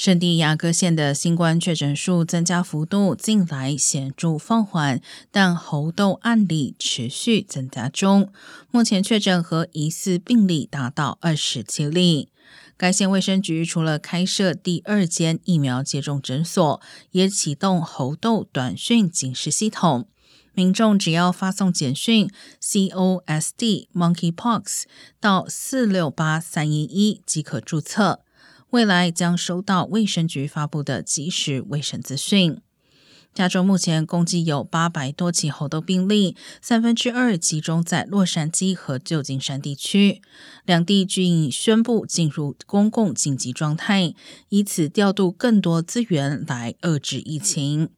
圣地亚哥县的新冠确诊数增加幅度近来显著放缓，但猴痘案例持续增加中。目前确诊和疑似病例达到二十七例。该县卫生局除了开设第二间疫苗接种诊所，也启动猴痘短讯警示系统。民众只要发送简讯 “COSD Monkeypox” 到四六八三一一即可注册。未来将收到卫生局发布的即时卫生资讯。加州目前共计有八百多起猴痘病例，三分之二集中在洛杉矶和旧金山地区，两地均已宣布进入公共紧急状态，以此调度更多资源来遏制疫情。